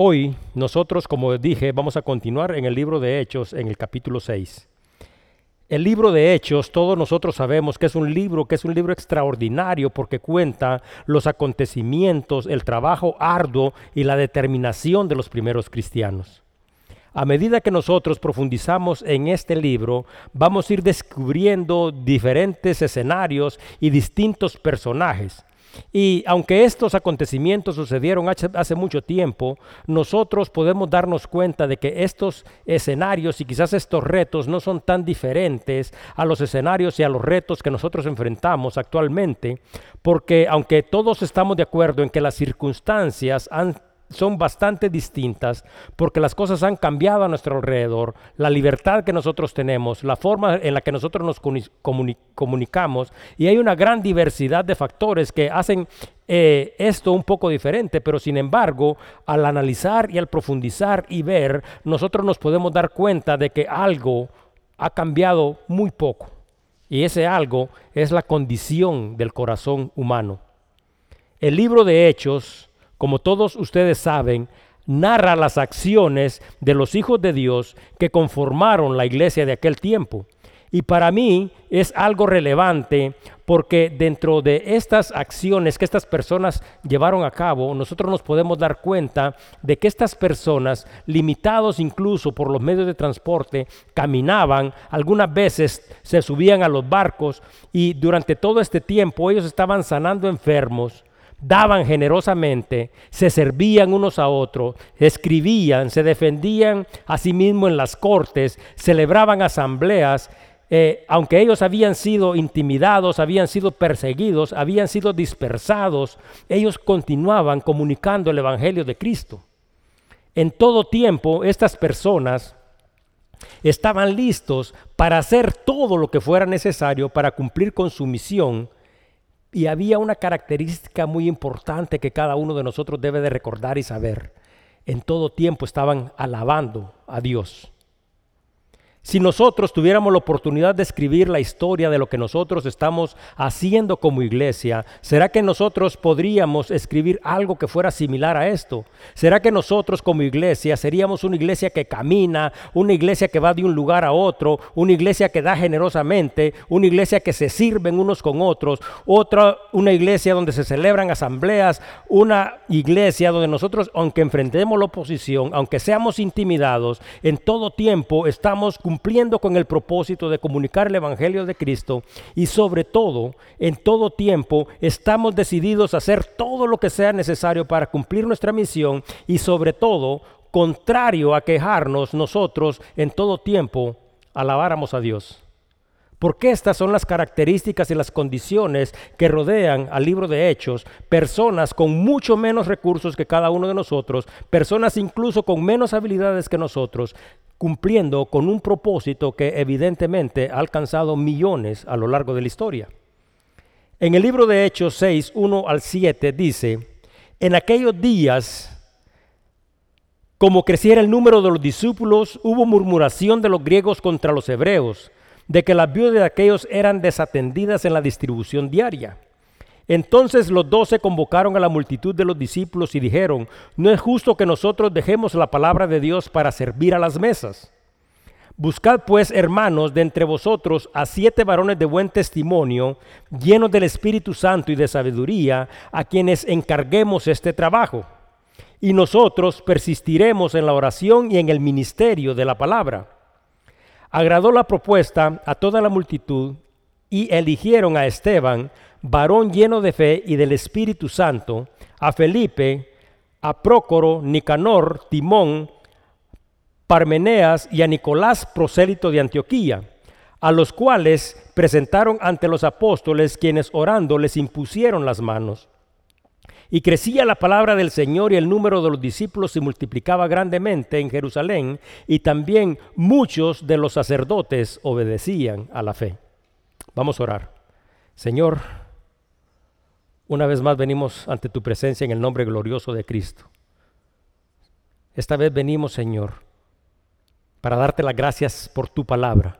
Hoy nosotros, como dije, vamos a continuar en el libro de Hechos en el capítulo 6. El libro de Hechos, todos nosotros sabemos que es un libro que es un libro extraordinario porque cuenta los acontecimientos, el trabajo arduo y la determinación de los primeros cristianos. A medida que nosotros profundizamos en este libro, vamos a ir descubriendo diferentes escenarios y distintos personajes. Y aunque estos acontecimientos sucedieron hace, mucho tiempo, nosotros podemos darnos cuenta de que estos escenarios y quizás estos retos no son tan diferentes a los escenarios y a los retos que nosotros enfrentamos actualmente, porque aunque todos estamos de acuerdo en que las circunstancias han son bastante distintas porque las cosas han cambiado a nuestro alrededor, la libertad que nosotros tenemos, la forma en la que nosotros nos comunicamos y hay una gran diversidad de factores que hacen eh, esto un poco diferente, pero sin embargo, al analizar y al profundizar y ver, nosotros nos podemos dar cuenta de que algo ha cambiado muy poco y ese algo es la condición del corazón humano. El libro de Hechos como todos ustedes saben, narra las acciones de los hijos de Dios que conformaron la iglesia de aquel tiempo. Y para mí es algo relevante porque dentro de estas acciones que estas personas llevaron a cabo, nosotros nos podemos dar cuenta de que estas personas, limitados incluso por los medios de transporte, caminaban, algunas veces se subían a los barcos y durante todo este tiempo ellos estaban sanando enfermos, daban generosamente, se servían unos a otros, escribían, se defendían a sí mismos en las cortes, celebraban asambleas, eh, aunque ellos habían sido intimidados, habían sido perseguidos, habían sido dispersados, ellos continuaban comunicando el Evangelio de Cristo. En todo tiempo estas personas estaban listos para hacer todo lo que fuera necesario para cumplir con su misión y había una característica muy importante que cada uno de nosotros debe de recordar y saber. En todo tiempo estaban alabando a Dios. Si nosotros tuviéramos la oportunidad de escribir la historia de lo que nosotros estamos haciendo como iglesia, ¿será que nosotros podríamos escribir algo que fuera similar a esto? ¿Será que nosotros como iglesia seríamos una iglesia que camina, una iglesia que va de un lugar a otro, una iglesia que da generosamente, una iglesia que se sirven unos con otros, otra una iglesia donde se celebran asambleas, una iglesia donde nosotros, aunque enfrentemos la oposición, aunque seamos intimidados, en todo tiempo estamos cumpliendo cumpliendo con el propósito de comunicar el Evangelio de Cristo y sobre todo, en todo tiempo, estamos decididos a hacer todo lo que sea necesario para cumplir nuestra misión y sobre todo, contrario a quejarnos nosotros en todo tiempo, alabáramos a Dios. Porque estas son las características y las condiciones que rodean al libro de Hechos. Personas con mucho menos recursos que cada uno de nosotros, personas incluso con menos habilidades que nosotros, cumpliendo con un propósito que evidentemente ha alcanzado millones a lo largo de la historia. En el libro de Hechos 6, 1 al 7 dice, en aquellos días, como creciera el número de los discípulos, hubo murmuración de los griegos contra los hebreos, de que las viudas de aquellos eran desatendidas en la distribución diaria. Entonces los doce convocaron a la multitud de los discípulos y dijeron, no es justo que nosotros dejemos la palabra de Dios para servir a las mesas. Buscad pues, hermanos, de entre vosotros a siete varones de buen testimonio, llenos del Espíritu Santo y de sabiduría, a quienes encarguemos este trabajo. Y nosotros persistiremos en la oración y en el ministerio de la palabra. Agradó la propuesta a toda la multitud y eligieron a Esteban, varón lleno de fe y del Espíritu Santo, a Felipe, a Prócoro, Nicanor, Timón, Parmeneas y a Nicolás, prosélito de Antioquía, a los cuales presentaron ante los apóstoles, quienes orando les impusieron las manos. Y crecía la palabra del Señor y el número de los discípulos se multiplicaba grandemente en Jerusalén, y también muchos de los sacerdotes obedecían a la fe. Vamos a orar. Señor, una vez más venimos ante tu presencia en el nombre glorioso de Cristo. Esta vez venimos, Señor, para darte las gracias por tu palabra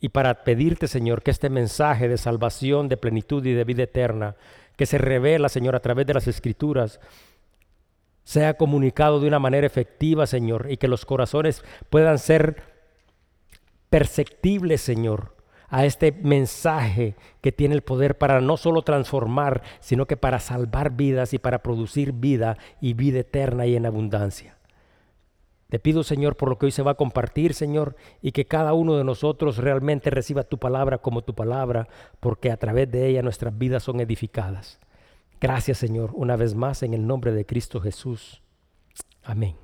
y para pedirte, Señor, que este mensaje de salvación, de plenitud y de vida eterna, que se revela, Señor, a través de las escrituras, sea comunicado de una manera efectiva, Señor, y que los corazones puedan ser perceptibles, Señor, a este mensaje que tiene el poder para no solo transformar, sino que para salvar vidas y para producir vida y vida eterna y en abundancia. Te pido, Señor, por lo que hoy se va a compartir, Señor, y que cada uno de nosotros realmente reciba tu palabra como tu palabra, porque a través de ella nuestras vidas son edificadas. Gracias Señor, una vez más en el nombre de Cristo Jesús. Amén.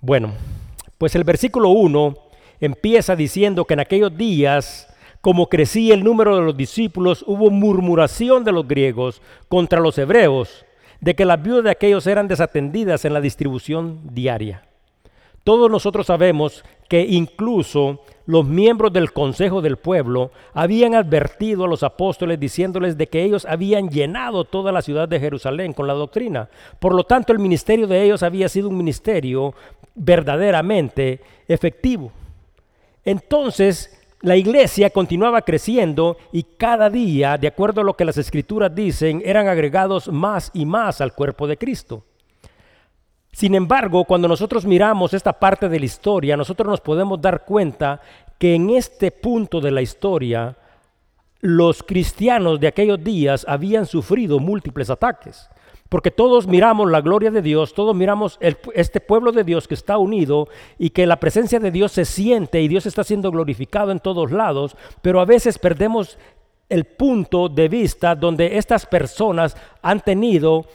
Bueno, pues el versículo 1 empieza diciendo que en aquellos días, como crecía el número de los discípulos, hubo murmuración de los griegos contra los hebreos, de que las viudas de aquellos eran desatendidas en la distribución diaria. Todos nosotros sabemos que incluso los miembros del Consejo del Pueblo habían advertido a los apóstoles diciéndoles de que ellos habían llenado toda la ciudad de Jerusalén con la doctrina. Por lo tanto, el ministerio de ellos había sido un ministerio verdaderamente efectivo. Entonces, la iglesia continuaba creciendo y cada día, de acuerdo a lo que las escrituras dicen, eran agregados más y más al cuerpo de Cristo. Sin embargo, cuando nosotros miramos esta parte de la historia, nosotros nos podemos dar cuenta que en este punto de la historia, los cristianos de aquellos días habían sufrido múltiples ataques. Porque todos miramos la gloria de Dios, todos miramos este pueblo de Dios que está unido y que la presencia de Dios se siente y Dios está siendo glorificado en todos lados, pero a veces perdemos el punto de vista donde estas personas han tenido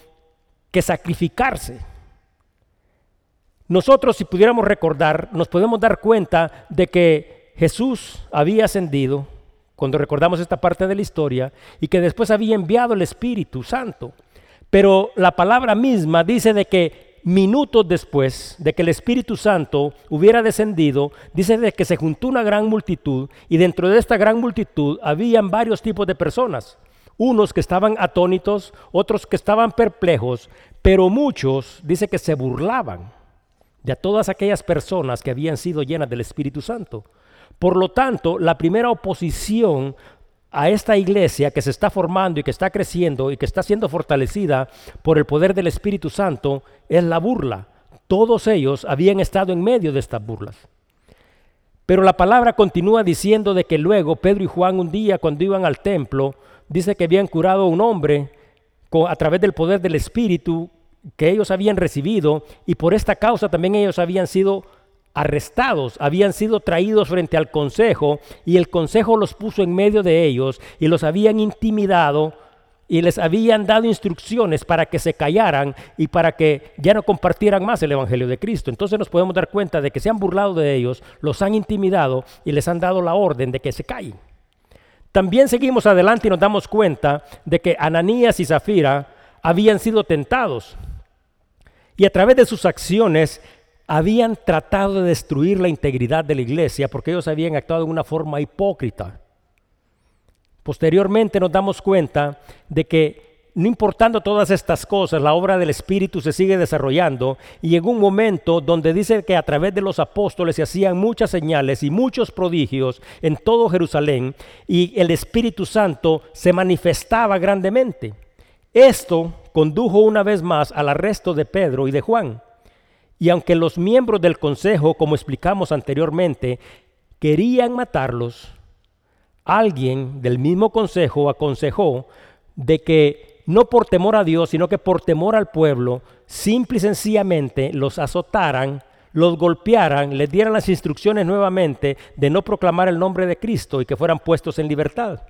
que sacrificarse. Nosotros, si pudiéramos recordar, nos podemos dar cuenta de que Jesús había ascendido, cuando recordamos esta parte de la historia, y que después había enviado el Espíritu Santo. Pero la palabra misma dice de que minutos después de que el Espíritu Santo hubiera descendido, dice de que se juntó una gran multitud y dentro de esta gran multitud habían varios tipos de personas. Unos que estaban atónitos, otros que estaban perplejos, pero muchos dice que se burlaban de todas aquellas personas que habían sido llenas del Espíritu Santo. Por lo tanto, la primera oposición a esta iglesia que se está formando y que está creciendo y que está siendo fortalecida por el poder del Espíritu Santo es la burla. Todos ellos habían estado en medio de estas burlas. Pero la palabra continúa diciendo de que luego Pedro y Juan un día cuando iban al templo, dice que habían curado a un hombre a través del poder del Espíritu que ellos habían recibido y por esta causa también ellos habían sido arrestados, habían sido traídos frente al consejo y el consejo los puso en medio de ellos y los habían intimidado y les habían dado instrucciones para que se callaran y para que ya no compartieran más el Evangelio de Cristo. Entonces nos podemos dar cuenta de que se han burlado de ellos, los han intimidado y les han dado la orden de que se callen. También seguimos adelante y nos damos cuenta de que Ananías y Zafira habían sido tentados y a través de sus acciones habían tratado de destruir la integridad de la iglesia porque ellos habían actuado de una forma hipócrita. Posteriormente nos damos cuenta de que no importando todas estas cosas, la obra del Espíritu se sigue desarrollando y llegó un momento donde dice que a través de los apóstoles se hacían muchas señales y muchos prodigios en todo Jerusalén y el Espíritu Santo se manifestaba grandemente. Esto condujo una vez más al arresto de Pedro y de Juan. Y aunque los miembros del consejo, como explicamos anteriormente, querían matarlos, alguien del mismo consejo aconsejó de que no por temor a Dios, sino que por temor al pueblo, simple y sencillamente los azotaran, los golpearan, les dieran las instrucciones nuevamente de no proclamar el nombre de Cristo y que fueran puestos en libertad.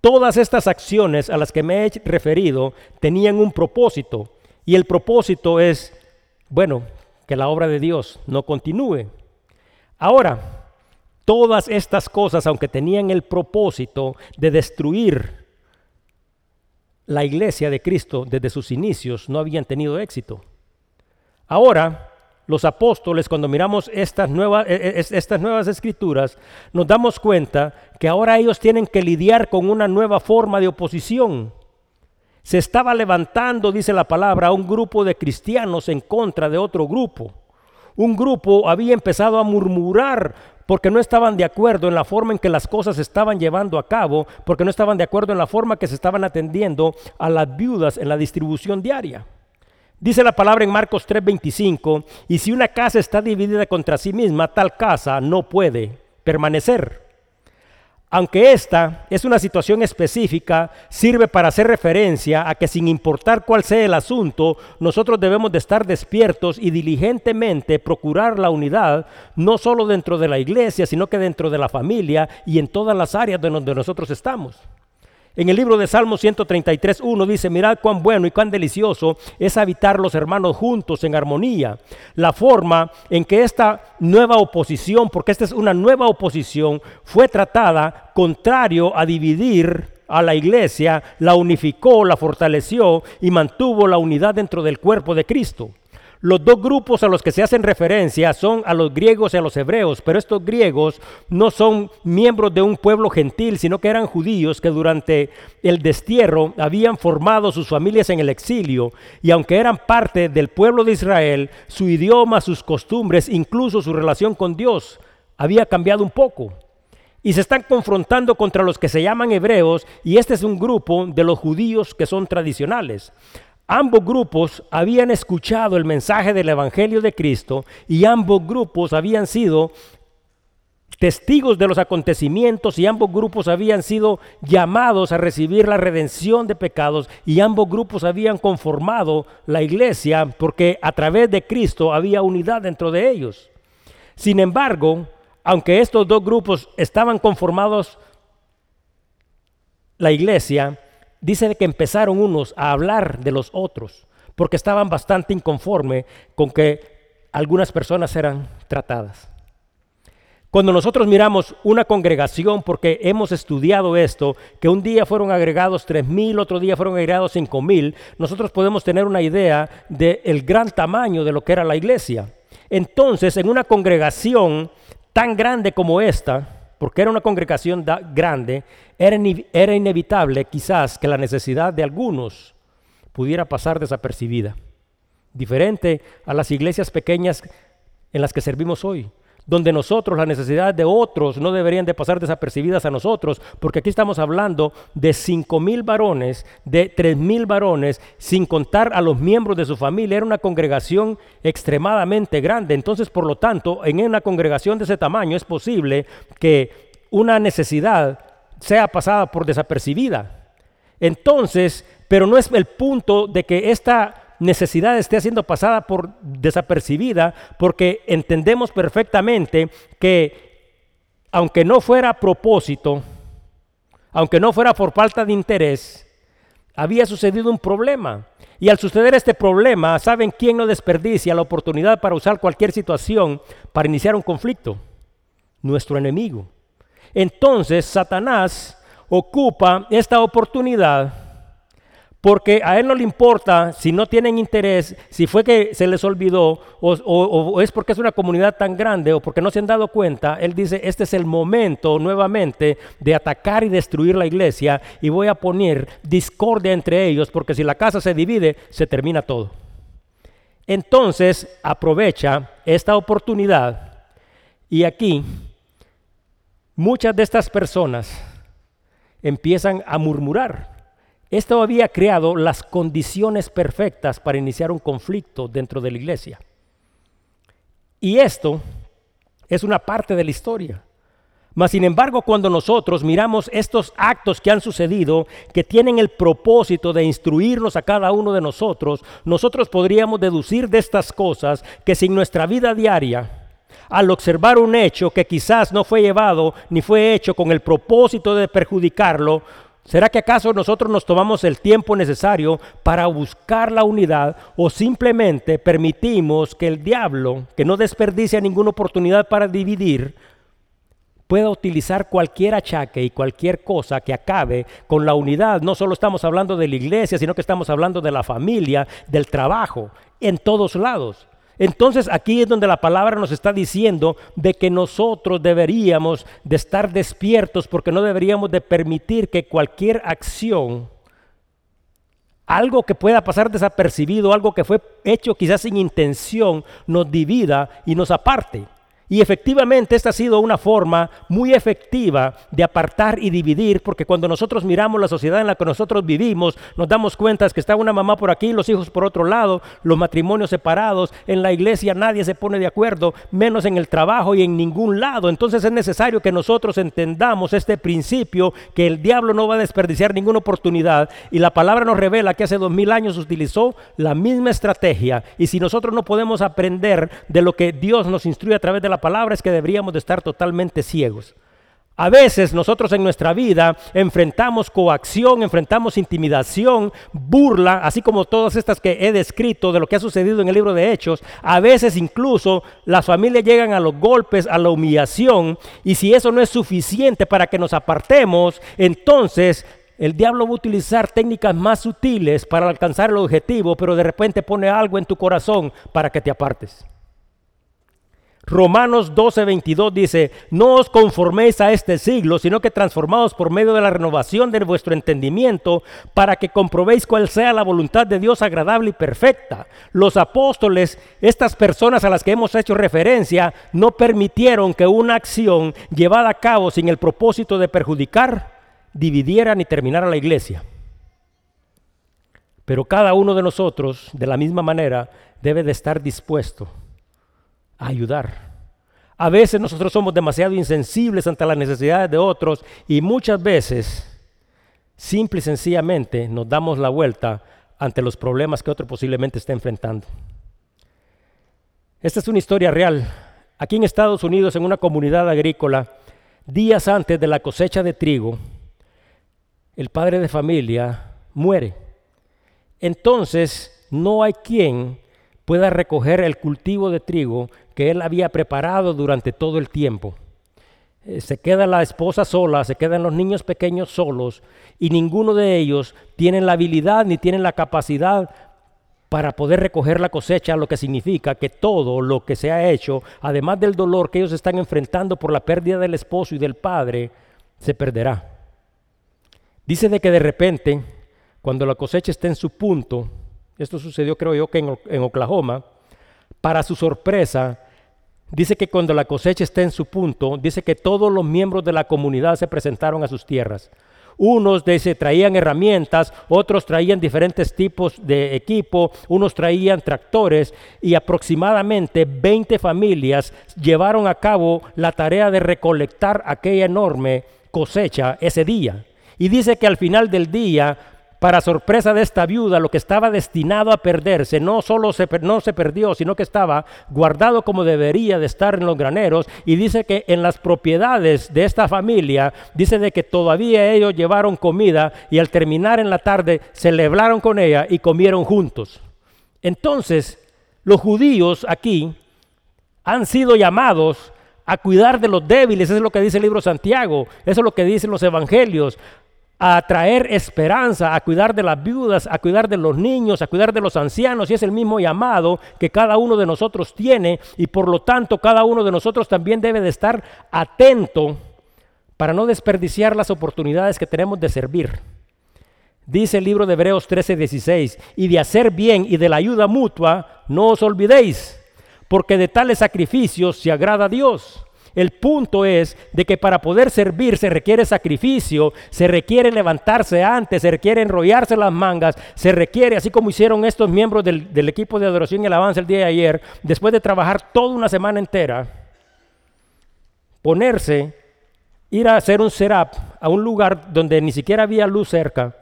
Todas estas acciones a las que me he referido tenían un propósito y el propósito es, bueno, que la obra de Dios no continúe. Ahora, todas estas cosas, aunque tenían el propósito de destruir la iglesia de Cristo desde sus inicios, no habían tenido éxito. Ahora, los apóstoles, cuando miramos estas nuevas, e, e, nuevas escrituras, nos damos cuenta que ahora ellos tienen que lidiar con una nueva forma de oposición. Se estaba levantando, dice la palabra, un grupo de cristianos en contra de otro grupo. Un grupo había empezado a murmurar porque no estaban de acuerdo en la forma en que las cosas se estaban llevando a cabo, porque no estaban de acuerdo en la forma que se estaban atendiendo a las viudas en la distribución diaria. Dice la palabra en Marcos 3:25, y si una casa está dividida contra sí misma, tal casa no puede permanecer. Aunque esta es una situación específica, sirve para hacer referencia a que sin importar cuál sea el asunto, nosotros debemos de estar despiertos y diligentemente procurar la unidad, no solo dentro de la iglesia, sino que dentro de la familia y en todas las áreas donde nosotros estamos. En el libro de Salmos 133, 1 dice, mirad cuán bueno y cuán delicioso es habitar los hermanos juntos en armonía. La forma en que esta nueva oposición, porque esta es una nueva oposición, fue tratada contrario a dividir a la iglesia, la unificó, la fortaleció y mantuvo la unidad dentro del cuerpo de Cristo. Los dos grupos a los que se hacen referencia son a los griegos y a los hebreos, pero estos griegos no son miembros de un pueblo gentil, sino que eran judíos que durante el destierro habían formado sus familias en el exilio y aunque eran parte del pueblo de Israel, su idioma, sus costumbres, incluso su relación con Dios había cambiado un poco. Y se están confrontando contra los que se llaman hebreos y este es un grupo de los judíos que son tradicionales. Ambos grupos habían escuchado el mensaje del Evangelio de Cristo y ambos grupos habían sido testigos de los acontecimientos y ambos grupos habían sido llamados a recibir la redención de pecados y ambos grupos habían conformado la iglesia porque a través de Cristo había unidad dentro de ellos. Sin embargo, aunque estos dos grupos estaban conformados la iglesia, dice que empezaron unos a hablar de los otros, porque estaban bastante inconformes con que algunas personas eran tratadas. Cuando nosotros miramos una congregación, porque hemos estudiado esto, que un día fueron agregados tres mil, otro día fueron agregados cinco mil, nosotros podemos tener una idea del gran tamaño de lo que era la iglesia. Entonces, en una congregación tan grande como esta, porque era una congregación grande, era, era inevitable quizás que la necesidad de algunos pudiera pasar desapercibida. Diferente a las iglesias pequeñas en las que servimos hoy, donde nosotros, las necesidades de otros no deberían de pasar desapercibidas a nosotros, porque aquí estamos hablando de cinco mil varones, de tres mil varones, sin contar a los miembros de su familia. Era una congregación extremadamente grande. Entonces, por lo tanto, en una congregación de ese tamaño es posible que una necesidad sea pasada por desapercibida. Entonces, pero no es el punto de que esta necesidad esté siendo pasada por desapercibida, porque entendemos perfectamente que aunque no fuera a propósito, aunque no fuera por falta de interés, había sucedido un problema. Y al suceder este problema, ¿saben quién no desperdicia la oportunidad para usar cualquier situación para iniciar un conflicto? Nuestro enemigo. Entonces Satanás ocupa esta oportunidad porque a él no le importa si no tienen interés, si fue que se les olvidó o, es porque es una comunidad tan grande o porque no se han dado cuenta. Él dice, este es el momento nuevamente de atacar y destruir la iglesia y voy a poner discordia entre ellos porque si la casa se divide, se termina todo. Entonces aprovecha esta oportunidad y aquí muchas de estas personas empiezan a murmurar. Esto había creado las condiciones perfectas para iniciar un conflicto dentro de la iglesia. Y esto es una parte de la historia. Mas, sin embargo, cuando nosotros miramos estos actos que han sucedido, que tienen el propósito de instruirnos a cada uno de nosotros, nosotros podríamos deducir de estas cosas que sin nuestra vida diaria, al observar un hecho que quizás no fue llevado ni fue hecho con el propósito de perjudicarlo, ¿será que acaso nosotros nos tomamos el tiempo necesario para buscar la unidad o simplemente permitimos que el diablo, que no desperdicia ninguna oportunidad para dividir, pueda utilizar cualquier achaque y cualquier cosa que acabe con la unidad. No solo estamos hablando de la iglesia, sino que estamos hablando de la familia, del trabajo, en todos lados. Entonces aquí es donde la palabra nos está diciendo de que nosotros deberíamos de estar despiertos porque no deberíamos de permitir que cualquier acción, algo que pueda pasar desapercibido, algo que fue hecho quizás sin intención, nos divida y nos aparte. Y efectivamente esta ha sido una forma muy efectiva de apartar y dividir, porque cuando nosotros miramos la sociedad en la que nosotros vivimos, nos damos cuenta que está una mamá por aquí, los hijos por otro lado, los matrimonios separados, en la iglesia nadie se pone de acuerdo, menos en el trabajo y en ningún lado. Entonces es necesario que nosotros entendamos este principio, que el diablo no va a desperdiciar ninguna oportunidad. Y la palabra nos revela que hace dos mil años utilizó la misma estrategia. Y si nosotros no podemos aprender de lo que Dios nos instruye a través de la palabra es que deberíamos de estar totalmente ciegos. A veces nosotros en nuestra vida enfrentamos coacción, enfrentamos intimidación, burla, así como todas estas que he descrito de lo que ha sucedido en el libro de Hechos. A veces incluso las familias llegan a los golpes, a la humillación, y si eso no es suficiente para que nos apartemos, entonces el diablo va a utilizar técnicas más sutiles para alcanzar el objetivo, pero de repente pone algo en tu corazón para que te apartes. Romanos 12, 22 dice, no os conforméis a este siglo, sino que transformaos por medio de la renovación de vuestro entendimiento, para que comprobéis cuál sea la voluntad de Dios agradable y perfecta. Los apóstoles, estas personas a las que hemos hecho referencia, no permitieron que una acción llevada a cabo sin el propósito de perjudicar, dividiera ni terminara la iglesia. Pero cada uno de nosotros, de la misma manera, debe de estar dispuesto ayudar. A veces nosotros somos demasiado insensibles ante las necesidades de otros y muchas veces, simple y sencillamente, nos damos la vuelta ante los problemas que otro posiblemente está enfrentando. Esta es una historia real. Aquí en Estados Unidos, en una comunidad agrícola, días antes de la cosecha de trigo, el padre de familia muere. Entonces, no hay quien pueda recoger el cultivo de trigo que él había preparado durante todo el tiempo. Eh, se queda la esposa sola, se quedan los niños pequeños solos y ninguno de ellos tiene la habilidad ni tiene la capacidad para poder recoger la cosecha, lo que significa que todo lo que se ha hecho, además del dolor que ellos están enfrentando por la pérdida del esposo y del padre, se perderá. Dice de que de repente, cuando la cosecha está en su punto, esto sucedió creo yo que en, Oklahoma, para su sorpresa, Dice que cuando la cosecha está en su punto, dice que todos los miembros de la comunidad se presentaron a sus tierras. Unos se traían herramientas, otros traían diferentes tipos de equipo, unos traían tractores y aproximadamente 20 familias llevaron a cabo la tarea de recolectar aquella enorme cosecha ese día. Y dice que al final del día para sorpresa de esta viuda, lo que estaba destinado a perderse no solo no se perdió, sino que estaba guardado como debería de estar en los graneros. Y dice que en las propiedades de esta familia, dice de que todavía ellos llevaron comida y al terminar en la tarde celebraron con ella y comieron juntos. Entonces, los judíos aquí han sido llamados a cuidar de los débiles, eso es lo que dice el libro Santiago, eso es lo que dicen los evangelios, a traer esperanza, a cuidar de las viudas, a cuidar de los niños, a cuidar de los ancianos, y es el mismo llamado que cada uno de nosotros tiene, y por lo tanto cada uno de nosotros también debe de estar atento para no desperdiciar las oportunidades que tenemos de servir. Dice el libro de Hebreos 13, 16, y de hacer bien y de la ayuda mutua, no os olvidéis, porque de tales sacrificios se agrada a Dios. El punto es de que para poder servir se requiere sacrificio, se requiere levantarse antes, se requiere enrollarse las mangas, se requiere, así como hicieron estos miembros del, equipo de adoración y alabanza el día de ayer, después de trabajar toda una semana entera, ponerse, ir a hacer un setup a un lugar donde ni siquiera había luz cerca,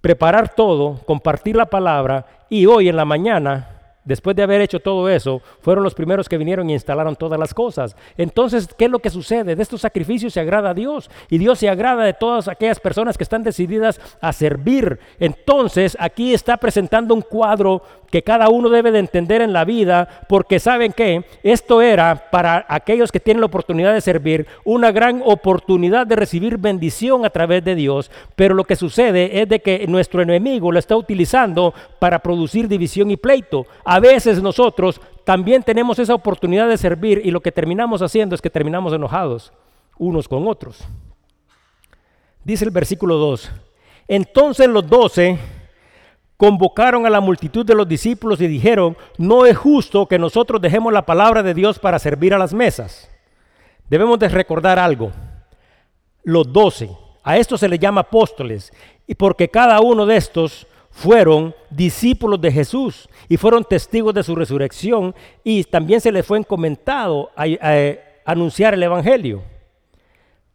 preparar todo, compartir la palabra y hoy en la mañana después de haber hecho todo eso, fueron los primeros que vinieron y instalaron todas las cosas. Entonces, ¿qué es lo que sucede? De estos sacrificios se agrada a Dios y Dios se agrada de todas aquellas personas que están decididas a servir. Entonces, aquí está presentando un cuadro que cada uno debe de entender en la vida, porque saben que esto era para aquellos que tienen la oportunidad de servir una gran oportunidad de recibir bendición a través de Dios, pero lo que sucede es de que nuestro enemigo lo está utilizando para producir división y pleito. Veces nosotros también tenemos esa oportunidad de servir y lo que terminamos haciendo es que terminamos enojados unos con otros. Dice el versículo 2, entonces los doce convocaron a la multitud de los discípulos y dijeron, no es justo que nosotros dejemos la palabra de Dios para servir a las mesas. Debemos de recordar algo. Los doce, a estos se les llama apóstoles, y porque cada uno de estos fueron discípulos de Jesús y fueron testigos de su resurrección y también se les fue encomendado a, anunciar el Evangelio.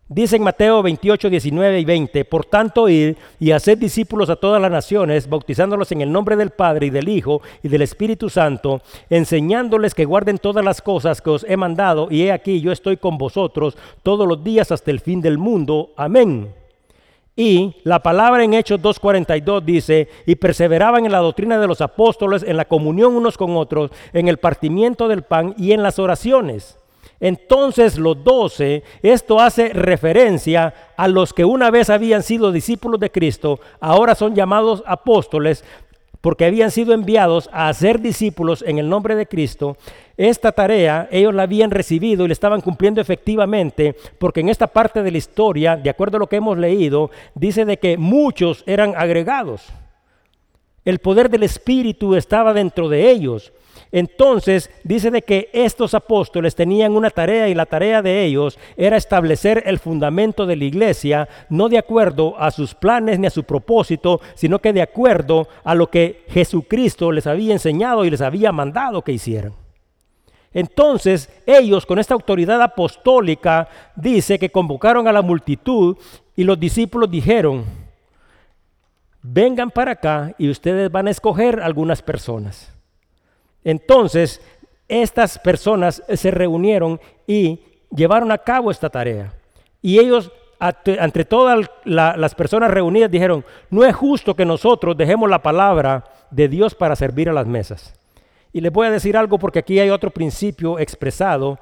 Dice en Mateo 28, 19 y 20, por tanto id y haced discípulos a todas las naciones, bautizándolos en el nombre del Padre y del Hijo y del Espíritu Santo, enseñándoles que guarden todas las cosas que os he mandado, y he aquí yo estoy con vosotros todos los días hasta el fin del mundo. Amén. Y la palabra en Hechos 2.42 dice, y perseveraban en la doctrina de los apóstoles, en la comunión unos con otros, en el partimiento del pan y en las oraciones. Entonces los doce, esto hace referencia a los que una vez habían sido discípulos de Cristo, ahora son llamados apóstoles porque habían sido enviados a ser discípulos en el nombre de Cristo. Esta tarea ellos la habían recibido y la estaban cumpliendo efectivamente, porque en esta parte de la historia, de acuerdo a lo que hemos leído, dice de que muchos eran agregados. El poder del Espíritu estaba dentro de ellos. Entonces dice de que estos apóstoles tenían una tarea y la tarea de ellos era establecer el fundamento de la iglesia, no de acuerdo a sus planes ni a su propósito, sino que de acuerdo a lo que Jesucristo les había enseñado y les había mandado que hicieran. Entonces ellos con esta autoridad apostólica dice que convocaron a la multitud y los discípulos dijeron, vengan para acá y ustedes van a escoger algunas personas. Entonces, estas personas se reunieron y llevaron a cabo esta tarea. Y ellos, entre todas las personas reunidas, dijeron, no es justo que nosotros dejemos la palabra de Dios para servir a las mesas. Y les voy a decir algo porque aquí hay otro principio expresado,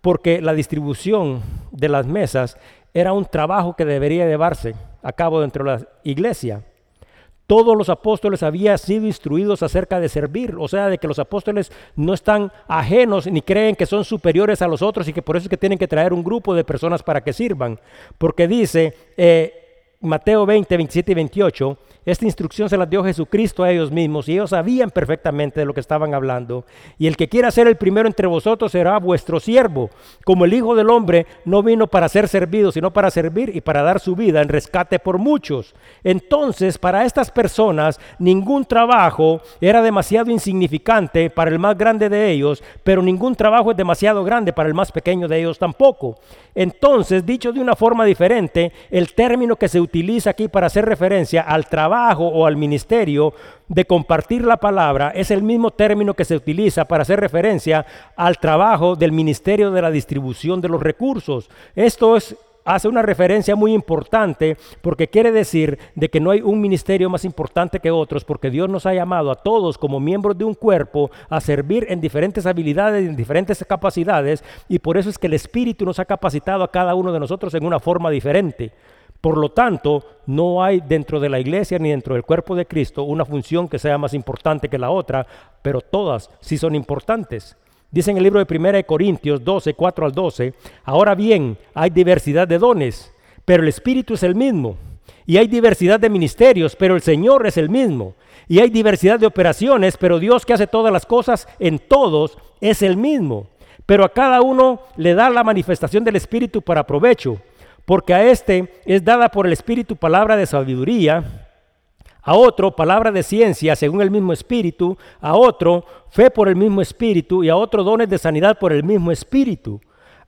porque la distribución de las mesas era un trabajo que debería llevarse a cabo dentro de la iglesia. Todos los apóstoles habían sido instruidos acerca de servir, o sea, de que los apóstoles no están ajenos ni creen que son superiores a los otros y que por eso es que tienen que traer un grupo de personas para que sirvan. Porque dice eh, Mateo 20, 27 y 28, esta instrucción se la dio Jesucristo a ellos mismos y ellos sabían perfectamente de lo que estaban hablando. Y el que quiera ser el primero entre vosotros será vuestro siervo. Como el Hijo del Hombre no vino para ser servido, sino para servir y para dar su vida en rescate por muchos. Entonces, para estas personas, ningún trabajo era demasiado insignificante para el más grande de ellos, pero ningún trabajo es demasiado grande para el más pequeño de ellos tampoco. Entonces, dicho de una forma diferente, el término que se utiliza aquí para hacer referencia al trabajo o al ministerio de compartir la palabra es el mismo término que se utiliza para hacer referencia al trabajo del ministerio de la distribución de los recursos. Esto es hace una referencia muy importante porque quiere decir de que no hay un ministerio más importante que otros porque Dios nos ha llamado a todos como miembros de un cuerpo a servir en diferentes habilidades, en diferentes capacidades y por eso es que el Espíritu nos ha capacitado a cada uno de nosotros en una forma diferente. Por lo tanto, no hay dentro de la iglesia ni dentro del cuerpo de Cristo una función que sea más importante que la otra, pero todas sí son importantes. Dice en el libro de 1 Corintios 12, 4 al 12, ahora bien, hay diversidad de dones, pero el Espíritu es el mismo. Y hay diversidad de ministerios, pero el Señor es el mismo. Y hay diversidad de operaciones, pero Dios que hace todas las cosas en todos es el mismo. Pero a cada uno le da la manifestación del Espíritu para provecho, porque a este es dada por el Espíritu palabra de sabiduría a otro palabra de ciencia según el mismo espíritu, a otro fe por el mismo espíritu y a otro dones de sanidad por el mismo espíritu.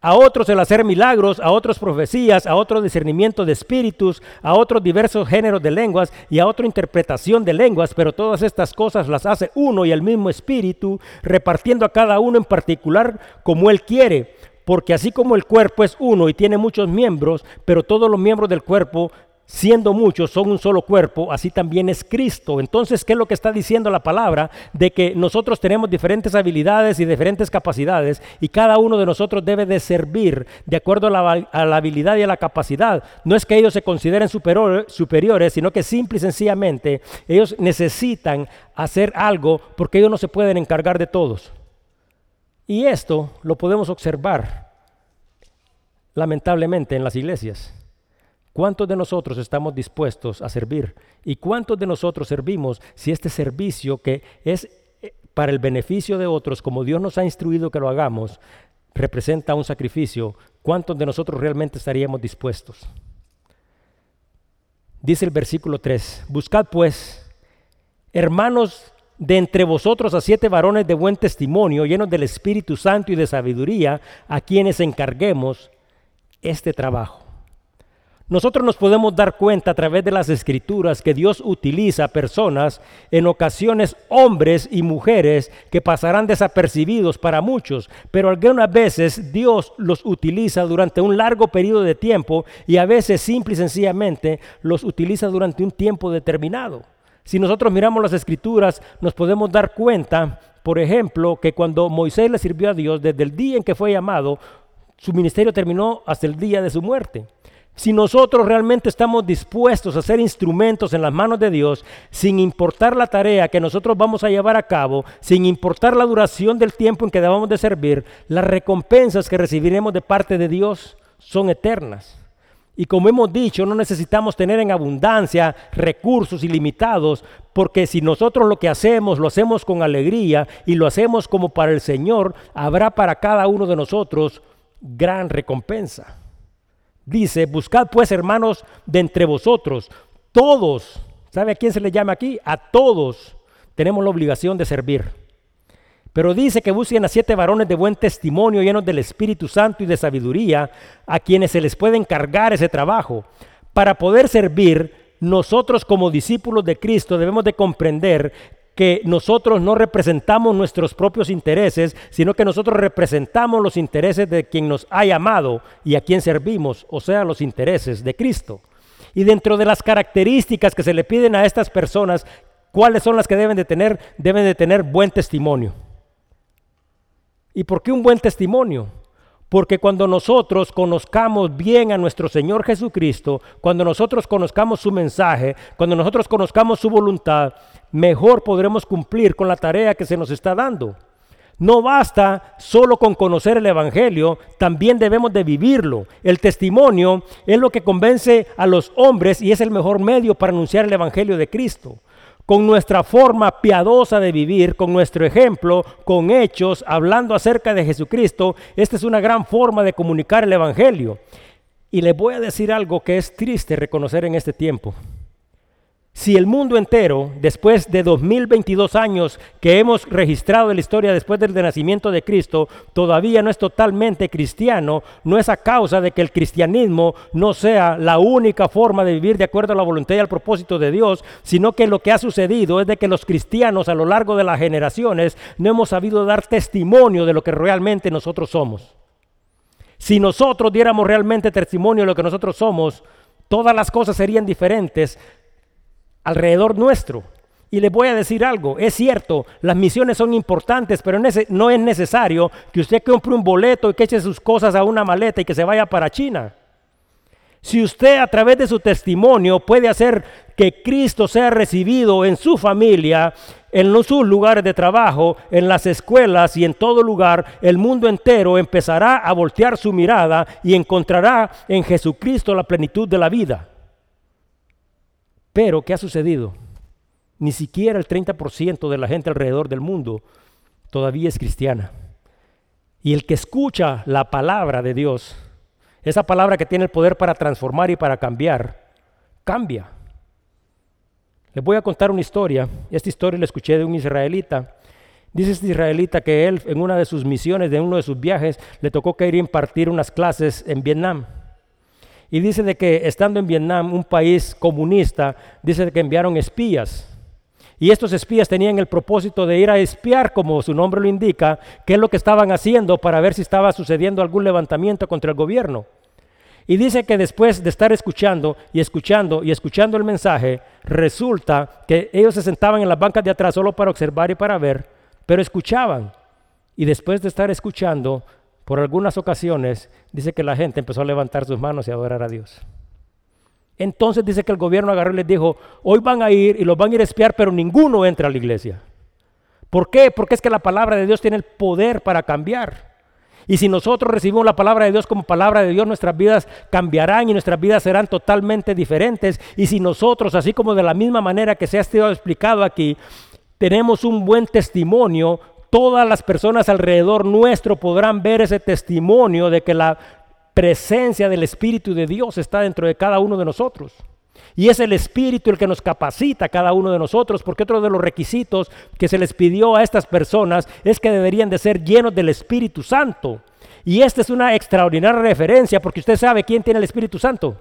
A otros el hacer milagros, a otros profecías, a otro discernimiento de espíritus, a otros diversos géneros de lenguas y a otra interpretación de lenguas, pero todas estas cosas las hace uno y el mismo espíritu, repartiendo a cada uno en particular como él quiere. Porque así como el cuerpo es uno y tiene muchos miembros, pero todos los miembros del cuerpo siendo muchos, son un solo cuerpo, así también es Cristo. Entonces, ¿qué es lo que está diciendo la palabra? De que nosotros tenemos diferentes habilidades y diferentes capacidades y cada uno de nosotros debe de servir de acuerdo a la, habilidad y a la capacidad. No es que ellos se consideren superiores, sino que simple y sencillamente ellos necesitan hacer algo porque ellos no se pueden encargar de todos. Y esto lo podemos observar lamentablemente en las iglesias ¿Cuántos de nosotros estamos dispuestos a servir? ¿Y cuántos de nosotros servimos si este servicio que es eh, para el beneficio de otros, como Dios nos ha instruido que lo hagamos, representa un sacrificio? ¿Cuántos de nosotros realmente estaríamos dispuestos? Dice el versículo 3, buscad pues, hermanos de entre vosotros a siete varones de buen testimonio, llenos del Espíritu Santo y de sabiduría, a quienes encarguemos este trabajo. Nosotros nos podemos dar cuenta a través de las escrituras que Dios utiliza personas, en ocasiones hombres y mujeres, que pasarán desapercibidos para muchos, pero algunas veces Dios los utiliza durante un largo periodo de tiempo y a veces simple y sencillamente los utiliza durante un tiempo determinado. Si nosotros miramos las escrituras, nos podemos dar cuenta, por ejemplo, que cuando Moisés le sirvió a Dios, desde el día en que fue llamado, su ministerio terminó hasta el día de su muerte. Si nosotros realmente estamos dispuestos a ser instrumentos en las manos de Dios, sin importar la tarea que nosotros vamos a llevar a cabo, sin importar la duración del tiempo en que debamos de servir, las recompensas que recibiremos de parte de Dios son eternas. Y como hemos dicho, no necesitamos tener en abundancia recursos ilimitados, porque si nosotros lo que hacemos lo hacemos con alegría y lo hacemos como para el Señor, habrá para cada uno de nosotros gran recompensa. Dice, buscad pues hermanos de entre vosotros, todos, ¿sabe a quién se le llama aquí? A todos tenemos la obligación de servir. Pero dice que busquen a siete varones de buen testimonio, llenos del Espíritu Santo y de sabiduría, a quienes se les puede encargar ese trabajo. Para poder servir, nosotros como discípulos de Cristo debemos de comprender que nosotros no representamos nuestros propios intereses, sino que nosotros representamos los intereses de quien nos ha llamado y a quien servimos, o sea, los intereses de Cristo. Y dentro de las características que se le piden a estas personas, ¿cuáles son las que deben de tener? Deben de tener buen testimonio. ¿Y por qué un buen testimonio? Porque cuando nosotros conozcamos bien a nuestro Señor Jesucristo, cuando nosotros conozcamos su mensaje, cuando nosotros conozcamos su voluntad, mejor podremos cumplir con la tarea que se nos está dando. No basta solo con conocer el Evangelio, también debemos de vivirlo. El testimonio es lo que convence a los hombres y es el mejor medio para anunciar el Evangelio de Cristo con nuestra forma piadosa de vivir, con nuestro ejemplo, con hechos, hablando acerca de Jesucristo, esta es una gran forma de comunicar el Evangelio. Y les voy a decir algo que es triste reconocer en este tiempo. Si el mundo entero, después de 2022 años que hemos registrado en la historia después del nacimiento de Cristo, todavía no es totalmente cristiano, no es a causa de que el cristianismo no sea la única forma de vivir de acuerdo a la voluntad y al propósito de Dios, sino que lo que ha sucedido es de que los cristianos a lo largo de las generaciones no hemos sabido dar testimonio de lo que realmente nosotros somos. Si nosotros diéramos realmente testimonio de lo que nosotros somos, todas las cosas serían diferentes alrededor nuestro. Y les voy a decir algo, es cierto, las misiones son importantes, pero no es necesario que usted compre un boleto y que eche sus cosas a una maleta y que se vaya para China. Si usted a través de su testimonio puede hacer que Cristo sea recibido en su familia, en sus lugares de trabajo, en las escuelas y en todo lugar, el mundo entero empezará a voltear su mirada y encontrará en Jesucristo la plenitud de la vida. Pero, ¿qué ha sucedido? Ni siquiera el 30% de la gente alrededor del mundo todavía es cristiana. Y el que escucha la palabra de Dios, esa palabra que tiene el poder para transformar y para cambiar, cambia. Les voy a contar una historia. Esta historia la escuché de un israelita. Dice este israelita que él en una de sus misiones, de uno de sus viajes, le tocó que ir a impartir unas clases en Vietnam. Y dice de que estando en Vietnam, un país comunista, dice que enviaron espías. Y estos espías tenían el propósito de ir a espiar, como su nombre lo indica, qué es lo que estaban haciendo para ver si estaba sucediendo algún levantamiento contra el gobierno. Y dice que después de estar escuchando y escuchando y escuchando el mensaje, resulta que ellos se sentaban en las bancas de atrás solo para observar y para ver, pero escuchaban. Y después de estar escuchando, por algunas ocasiones dice que la gente empezó a levantar sus manos y a adorar a Dios. Entonces dice que el gobierno agarró y les dijo, hoy van a ir y los van a ir a espiar, pero ninguno entra a la iglesia. ¿Por qué? Porque es que la palabra de Dios tiene el poder para cambiar. Y si nosotros recibimos la palabra de Dios como palabra de Dios, nuestras vidas cambiarán y nuestras vidas serán totalmente diferentes. Y si nosotros, así como de la misma manera que se ha sido explicado aquí, tenemos un buen testimonio, todas las personas alrededor nuestro podrán ver ese testimonio de que la presencia del Espíritu de Dios está dentro de cada uno de nosotros. Y es el Espíritu el que nos capacita a cada uno de nosotros, porque otro de los requisitos que se les pidió a estas personas es que deberían de ser llenos del Espíritu Santo. Y esta es una extraordinaria referencia, porque usted sabe quién tiene el Espíritu Santo.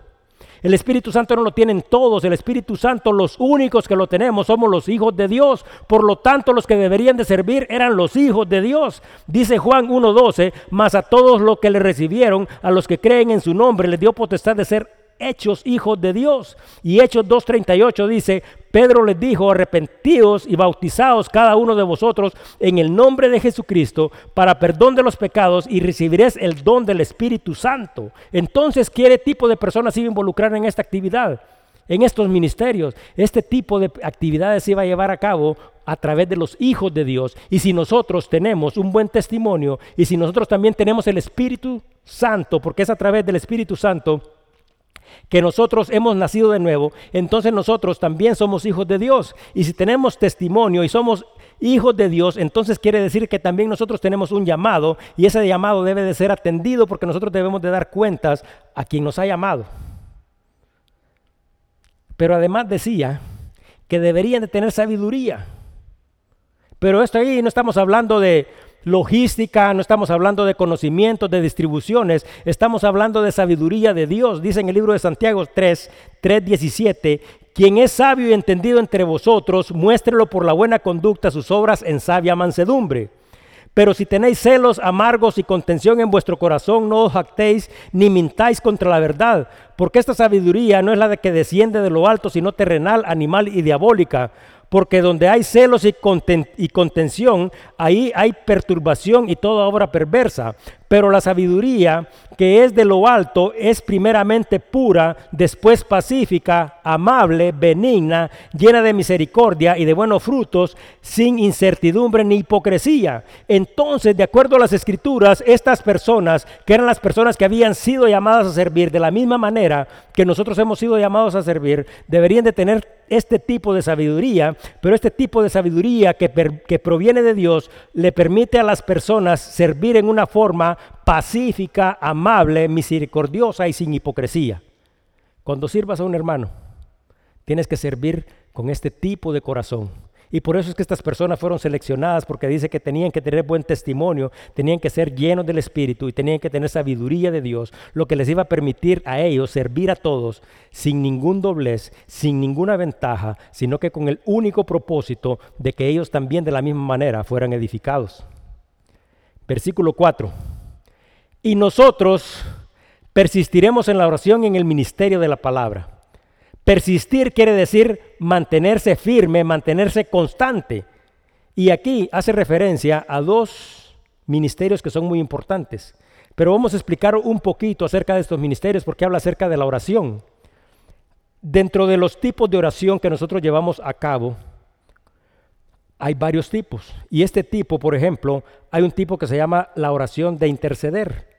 El Espíritu Santo no lo tienen todos, el Espíritu Santo los únicos que lo tenemos somos los hijos de Dios. Por lo tanto, los que deberían de servir eran los hijos de Dios. Dice Juan 1.12, mas a todos los que le recibieron, a los que creen en su nombre, les dio potestad de ser hechos hijos de Dios. Y Hechos 2.38 dice, Pedro les dijo, arrepentidos y bautizados cada uno de vosotros en el nombre de Jesucristo para perdón de los pecados y recibiréis el don del Espíritu Santo. Entonces, ¿qué tipo de personas se iba a involucrar en esta actividad? En estos ministerios, este tipo de actividades se iba a llevar a cabo a través de los hijos de Dios. Y si nosotros tenemos un buen testimonio y si nosotros también tenemos el Espíritu Santo, porque es a través del Espíritu Santo que nosotros hemos nacido de nuevo, entonces nosotros también somos hijos de Dios. Y si tenemos testimonio y somos hijos de Dios, entonces quiere decir que también nosotros tenemos un llamado y ese llamado debe de ser atendido porque nosotros debemos de dar cuentas a quien nos ha llamado. Pero además decía que deberían de tener sabiduría. Pero esto ahí no estamos hablando de logística, no estamos hablando de conocimientos, de distribuciones, estamos hablando de sabiduría de Dios. Dice en el libro de Santiago 3, 3, 17, quien es sabio y entendido entre vosotros, muéstrelo por la buena conducta sus obras en sabia mansedumbre. Pero si tenéis celos amargos y contención en vuestro corazón, no os jactéis ni mintáis contra la verdad, porque esta sabiduría no es la de que desciende de lo alto, sino terrenal, animal y diabólica porque donde hay celos y, contención, ahí hay perturbación y toda obra perversa. Pero la sabiduría que es de lo alto es primeramente pura, después pacífica, amable, benigna, llena de misericordia y de buenos frutos, sin incertidumbre ni hipocresía. Entonces, de acuerdo a las escrituras, estas personas, que eran las personas que habían sido llamadas a servir de la misma manera que nosotros hemos sido llamados a servir, deberían de tener este tipo de sabiduría, pero este tipo de sabiduría que, que proviene de Dios le permite a las personas servir en una forma pacífica, amable, misericordiosa y sin hipocresía. Cuando sirvas a un hermano, tienes que servir con este tipo de corazón. Y por eso es que estas personas fueron seleccionadas, porque dice que tenían que tener buen testimonio, tenían que ser llenos del Espíritu y tenían que tener sabiduría de Dios, lo que les iba a permitir a ellos servir a todos sin ningún doblez, sin ninguna ventaja, sino que con el único propósito de que ellos también de la misma manera fueran edificados. Versículo 4. Y nosotros persistiremos en la oración y en el ministerio de la palabra. Persistir quiere decir mantenerse firme, mantenerse constante. Y aquí hace referencia a dos ministerios que son muy importantes. Pero vamos a explicar un poquito acerca de estos ministerios porque habla acerca de la oración. Dentro de los tipos de oración que nosotros llevamos a cabo, hay varios tipos. Y este tipo, por ejemplo, hay un tipo que se llama la oración de interceder.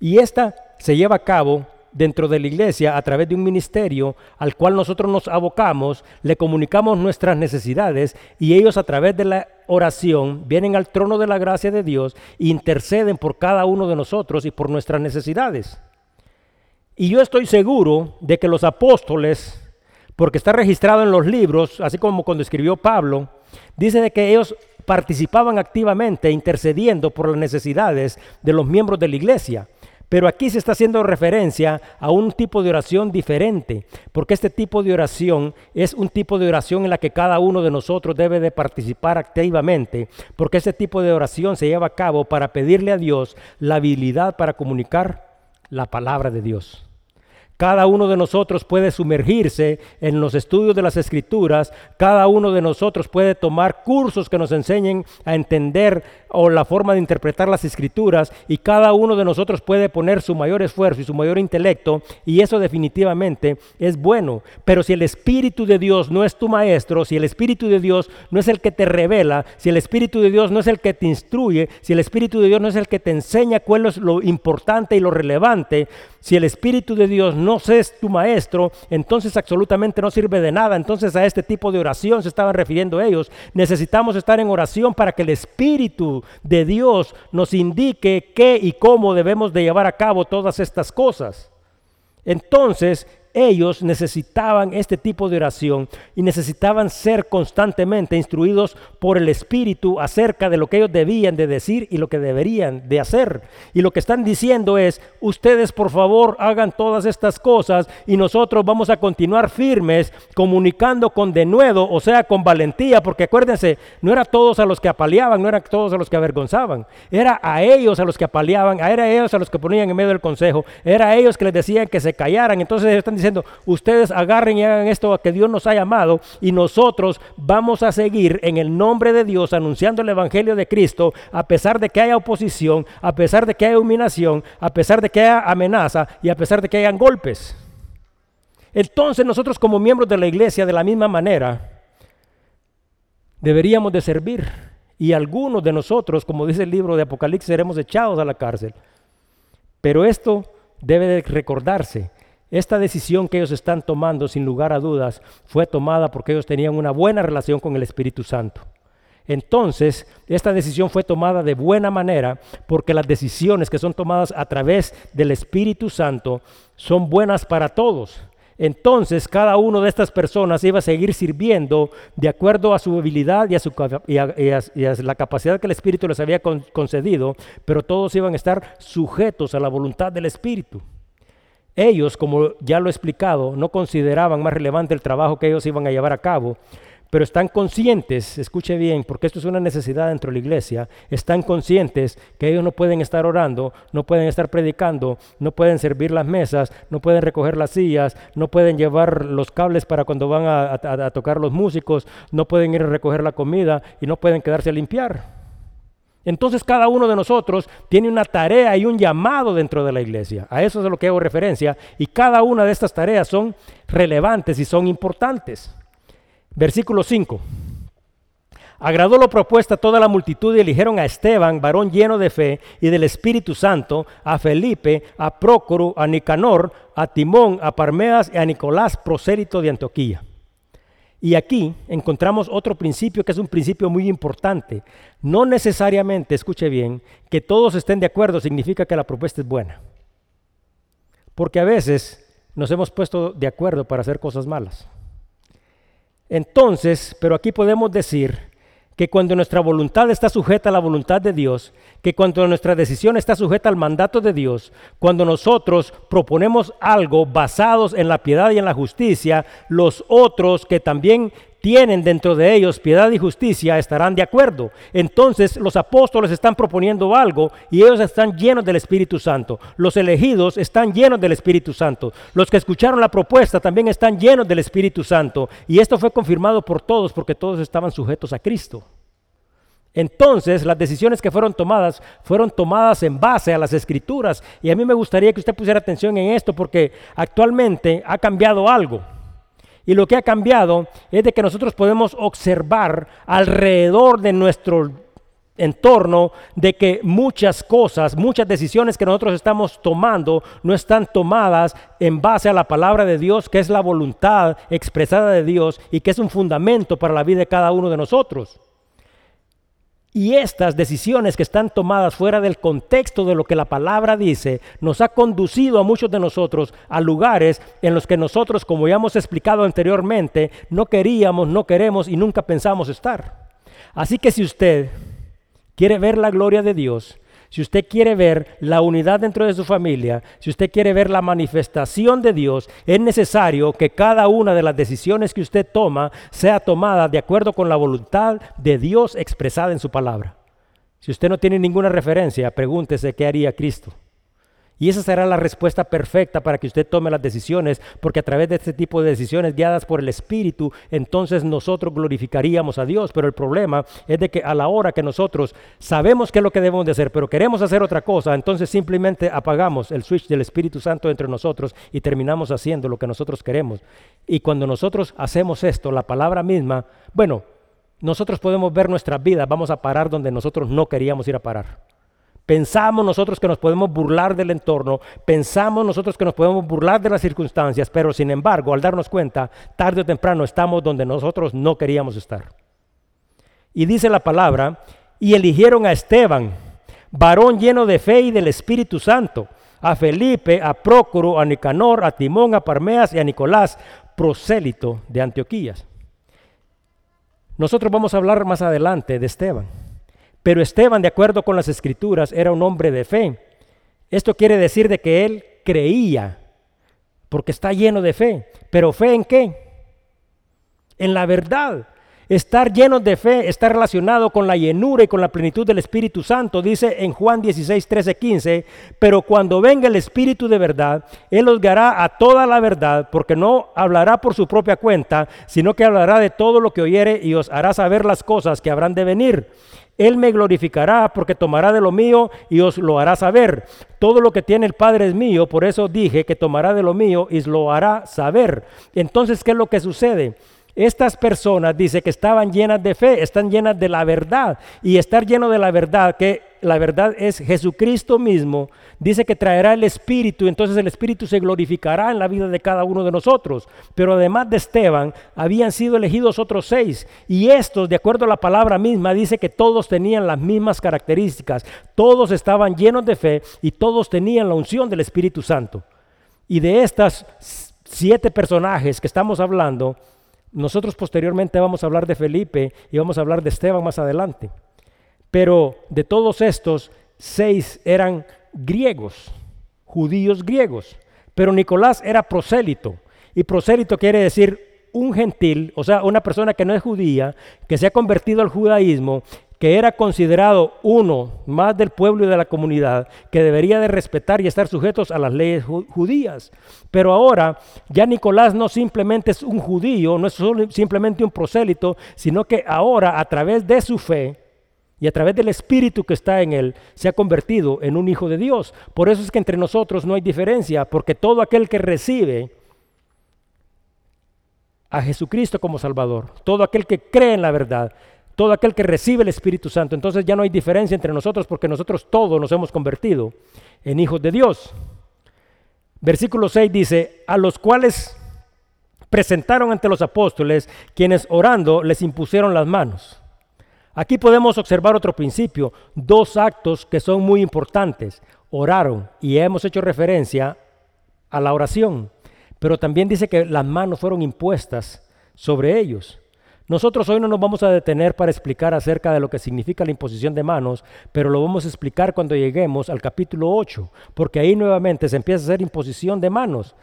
Y esta se lleva a cabo dentro de la iglesia a través de un ministerio al cual nosotros nos abocamos, le comunicamos nuestras necesidades y ellos a través de la oración vienen al trono de la gracia de Dios e interceden por cada uno de nosotros y por nuestras necesidades. Y yo estoy seguro de que los apóstoles, porque está registrado en los libros, así como cuando escribió Pablo, Dice de que ellos participaban activamente intercediendo por las necesidades de los miembros de la iglesia. Pero aquí se está haciendo referencia a un tipo de oración diferente, porque este tipo de oración es un tipo de oración en la que cada uno de nosotros debe de participar activamente, porque este tipo de oración se lleva a cabo para pedirle a Dios la habilidad para comunicar la palabra de Dios. Cada uno de nosotros puede sumergirse en los estudios de las escrituras, cada uno de nosotros puede tomar cursos que nos enseñen a entender o la forma de interpretar las escrituras. Y cada uno de nosotros puede poner su mayor esfuerzo y su mayor intelecto. Y eso definitivamente es bueno. Pero si el Espíritu de Dios no es tu maestro, si el Espíritu de Dios no es el que te revela, si el Espíritu de Dios no es el que te instruye, si el Espíritu de Dios no es el que te enseña cuál es lo importante y lo relevante, si el Espíritu de Dios no es tu maestro, entonces absolutamente no sirve de nada. Entonces a este tipo de oración se estaban refiriendo ellos. Necesitamos estar en oración para que el Espíritu de Dios nos indique qué y cómo debemos de llevar a cabo todas estas cosas. Entonces, ellos necesitaban este tipo de oración y necesitaban ser constantemente instruidos por el Espíritu acerca de lo que ellos debían de decir y lo que deberían de hacer. Y lo que están diciendo es, ustedes por favor hagan todas estas cosas y nosotros vamos a continuar firmes comunicando con denuedo, o sea, con valentía, porque acuérdense, no era todos a los que apaleaban, no eran todos a los que avergonzaban, era a ellos a los que apaleaban, era a ellos a los que ponían en medio del consejo, era a ellos que les decían que se callaran. Entonces ellos están diciendo, ustedes agarren y hagan esto a que Dios nos ha llamado y nosotros vamos a seguir en el nombre de Dios anunciando el Evangelio de Cristo a pesar de que haya oposición, a pesar de que haya humillación, a pesar de que haya amenaza y a pesar de que hayan golpes. Entonces nosotros como miembros de la iglesia de la misma manera deberíamos de servir y algunos de nosotros, como dice el libro de Apocalipsis, seremos echados a la cárcel. Pero esto debe de recordarse esta decisión que ellos están tomando, sin lugar a dudas, fue tomada porque ellos tenían una buena relación con el Espíritu Santo. Entonces, esta decisión fue tomada de buena manera porque las decisiones que son tomadas a través del Espíritu Santo son buenas para todos. Entonces, cada una de estas personas iba a seguir sirviendo de acuerdo a su habilidad y a, su, la capacidad que el Espíritu les había concedido, pero todos iban a estar sujetos a la voluntad del Espíritu. Ellos, como ya lo he explicado, no consideraban más relevante el trabajo que ellos iban a llevar a cabo, pero están conscientes, escuche bien, porque esto es una necesidad dentro de la iglesia, están conscientes que ellos no pueden estar orando, no pueden estar predicando, no pueden servir las mesas, no pueden recoger las sillas, no pueden llevar los cables para cuando van a, a tocar los músicos, no pueden ir a recoger la comida y no pueden quedarse a limpiar. Entonces cada uno de nosotros tiene una tarea y un llamado dentro de la iglesia. A eso es a lo que hago referencia. Y cada una de estas tareas son relevantes y son importantes. Versículo 5. Agradó la propuesta a toda la multitud y eligieron a Esteban, varón lleno de fe y del Espíritu Santo, a Felipe, a Prócoro, a Nicanor, a Timón, a Parmeas y a Nicolás, prosélito de Antioquía. Y aquí encontramos otro principio que es un principio muy importante. No necesariamente, escuche bien, que todos estén de acuerdo significa que la propuesta es buena. Porque a veces nos hemos puesto de acuerdo para hacer cosas malas. Entonces, pero aquí podemos decir que cuando nuestra voluntad está sujeta a la voluntad de Dios, que cuando nuestra decisión está sujeta al mandato de Dios, cuando nosotros proponemos algo basados en la piedad y en la justicia, los otros que también tienen dentro de ellos piedad y justicia estarán de acuerdo. Entonces los apóstoles están proponiendo algo y ellos están llenos del Espíritu Santo. Los elegidos están llenos del Espíritu Santo. Los que escucharon la propuesta también están llenos del Espíritu Santo. Y esto fue confirmado por todos porque todos estaban sujetos a Cristo. Entonces, las decisiones que fueron tomadas fueron tomadas en base a las escrituras. Y a mí me gustaría que usted pusiera atención en esto porque actualmente ha cambiado algo. Y lo que ha cambiado es de que nosotros podemos observar alrededor de nuestro entorno de que muchas cosas, muchas decisiones que nosotros estamos tomando no están tomadas en base a la palabra de Dios, que es la voluntad expresada de Dios y que es un fundamento para la vida de cada uno de nosotros. Y estas decisiones que están tomadas fuera del contexto de lo que la palabra dice, nos ha conducido a muchos de nosotros a lugares en los que nosotros, como ya hemos explicado anteriormente, no queríamos, no queremos y nunca pensamos estar. Así que si usted quiere ver la gloria de Dios, si usted quiere ver la unidad dentro de su familia, si usted quiere ver la manifestación de Dios, es necesario que cada una de las decisiones que usted toma sea tomada de acuerdo con la voluntad de Dios expresada en su palabra. Si usted no tiene ninguna referencia, pregúntese qué haría Cristo. Y esa será la respuesta perfecta para que usted tome las decisiones, porque a través de este tipo de decisiones guiadas por el Espíritu, entonces nosotros glorificaríamos a Dios. Pero el problema es de que a la hora que nosotros sabemos qué es lo que debemos de hacer, pero queremos hacer otra cosa, entonces simplemente apagamos el switch del Espíritu Santo entre nosotros y terminamos haciendo lo que nosotros queremos. Y cuando nosotros hacemos esto, la palabra misma, bueno, nosotros podemos ver nuestra vida, vamos a parar donde nosotros no queríamos ir a parar. Pensamos nosotros que nos podemos burlar del entorno, pensamos nosotros que nos podemos burlar de las circunstancias, pero sin embargo, al darnos cuenta, tarde o temprano estamos donde nosotros no queríamos estar. Y dice la palabra, y eligieron a Esteban, varón lleno de fe y del Espíritu Santo, a Felipe, a Prócoro, a Nicanor, a Timón, a Parmeas y a Nicolás, prosélito de Antioquías. Nosotros vamos a hablar más adelante de Esteban. Pero Esteban, de acuerdo con las escrituras, era un hombre de fe. Esto quiere decir de que él creía, porque está lleno de fe. ¿Pero fe en qué? En la verdad. Estar lleno de fe está relacionado con la llenura y con la plenitud del Espíritu Santo. Dice en Juan 16, 13, 15, pero cuando venga el Espíritu de verdad, Él os guiará a toda la verdad, porque no hablará por su propia cuenta, sino que hablará de todo lo que oyere y os hará saber las cosas que habrán de venir. Él me glorificará porque tomará de lo mío y os lo hará saber. Todo lo que tiene el Padre es mío, por eso dije que tomará de lo mío y lo hará saber. Entonces, ¿qué es lo que sucede? Estas personas, dice que estaban llenas de fe, están llenas de la verdad. Y estar lleno de la verdad, que la verdad es Jesucristo mismo, dice que traerá el Espíritu, entonces el Espíritu se glorificará en la vida de cada uno de nosotros. Pero además de Esteban, habían sido elegidos otros seis. Y estos, de acuerdo a la palabra misma, dice que todos tenían las mismas características. Todos estaban llenos de fe y todos tenían la unción del Espíritu Santo. Y de estas siete personajes que estamos hablando, nosotros posteriormente vamos a hablar de Felipe y vamos a hablar de Esteban más adelante. Pero de todos estos, seis eran griegos, judíos griegos. Pero Nicolás era prosélito. Y prosélito quiere decir un gentil, o sea, una persona que no es judía, que se ha convertido al judaísmo que era considerado uno más del pueblo y de la comunidad, que debería de respetar y estar sujetos a las leyes judías. Pero ahora ya Nicolás no simplemente es un judío, no es simplemente un prosélito, sino que ahora a través de su fe y a través del espíritu que está en él, se ha convertido en un hijo de Dios. Por eso es que entre nosotros no hay diferencia, porque todo aquel que recibe a Jesucristo como Salvador, todo aquel que cree en la verdad, todo aquel que recibe el Espíritu Santo. Entonces ya no hay diferencia entre nosotros porque nosotros todos nos hemos convertido en hijos de Dios. Versículo 6 dice, a los cuales presentaron ante los apóstoles, quienes orando les impusieron las manos. Aquí podemos observar otro principio, dos actos que son muy importantes. Oraron y hemos hecho referencia a la oración, pero también dice que las manos fueron impuestas sobre ellos. Nosotros hoy no nos vamos a detener para explicar acerca de lo que significa la imposición de manos, pero lo vamos a explicar cuando lleguemos al capítulo 8, porque ahí nuevamente se empieza a hacer imposición de manos.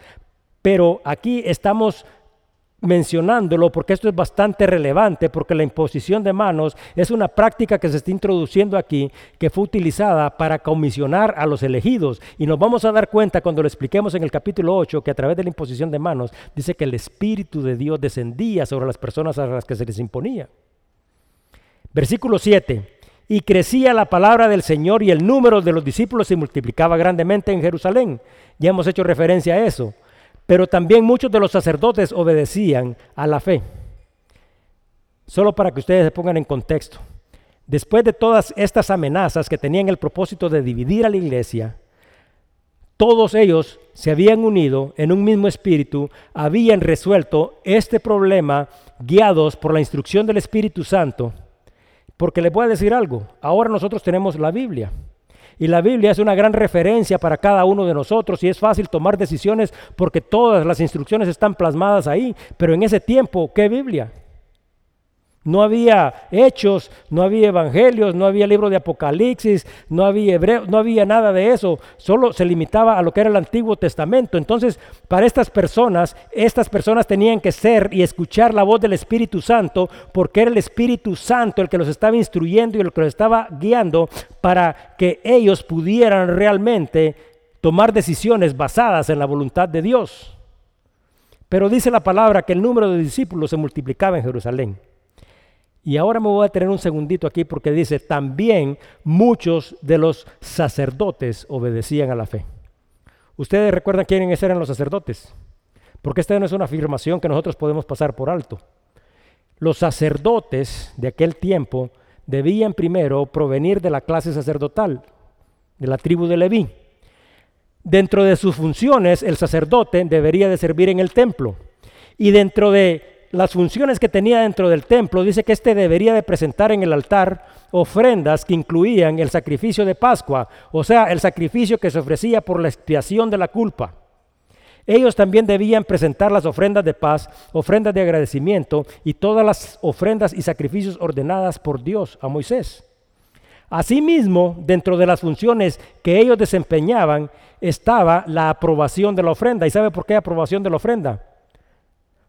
Pero aquí estamos mencionándolo porque esto es bastante relevante, porque la imposición de manos es una práctica que se está introduciendo aquí, que fue utilizada para comisionar a los elegidos. Y nos vamos a dar cuenta cuando lo expliquemos en el capítulo 8, que a través de la imposición de manos dice que el Espíritu de Dios descendía sobre las personas a las que se les imponía. Versículo 7. Y crecía la palabra del Señor y el número de los discípulos se multiplicaba grandemente en Jerusalén. Ya hemos hecho referencia a eso. Pero también muchos de los sacerdotes obedecían a la fe. Solo para que ustedes se pongan en contexto. Después de todas estas amenazas que tenían el propósito de dividir a la iglesia, todos ellos se habían unido en un mismo espíritu, habían resuelto este problema guiados por la instrucción del Espíritu Santo. Porque les voy a decir algo, ahora nosotros tenemos la Biblia. Y la Biblia es una gran referencia para cada uno de nosotros y es fácil tomar decisiones porque todas las instrucciones están plasmadas ahí. Pero en ese tiempo, ¿qué Biblia? No había hechos, no había evangelios, no había libro de Apocalipsis, no había hebreo, no había nada de eso. Solo se limitaba a lo que era el Antiguo Testamento. Entonces, para estas personas, estas personas tenían que ser y escuchar la voz del Espíritu Santo, porque era el Espíritu Santo el que los estaba instruyendo y el que los estaba guiando para que ellos pudieran realmente tomar decisiones basadas en la voluntad de Dios. Pero dice la palabra que el número de discípulos se multiplicaba en Jerusalén. Y ahora me voy a tener un segundito aquí porque dice, también muchos de los sacerdotes obedecían a la fe. ¿Ustedes recuerdan quiénes eran los sacerdotes? Porque esta no es una afirmación que nosotros podemos pasar por alto. Los sacerdotes de aquel tiempo debían primero provenir de la clase sacerdotal, de la tribu de Leví. Dentro de sus funciones, el sacerdote debería de servir en el templo. Y dentro de las funciones que tenía dentro del templo, dice que éste debería de presentar en el altar ofrendas que incluían el sacrificio de Pascua, o sea, el sacrificio que se ofrecía por la expiación de la culpa. Ellos también debían presentar las ofrendas de paz, ofrendas de agradecimiento y todas las ofrendas y sacrificios ordenadas por Dios a Moisés. Asimismo, dentro de las funciones que ellos desempeñaban estaba la aprobación de la ofrenda. ¿Y sabe por qué aprobación de la ofrenda?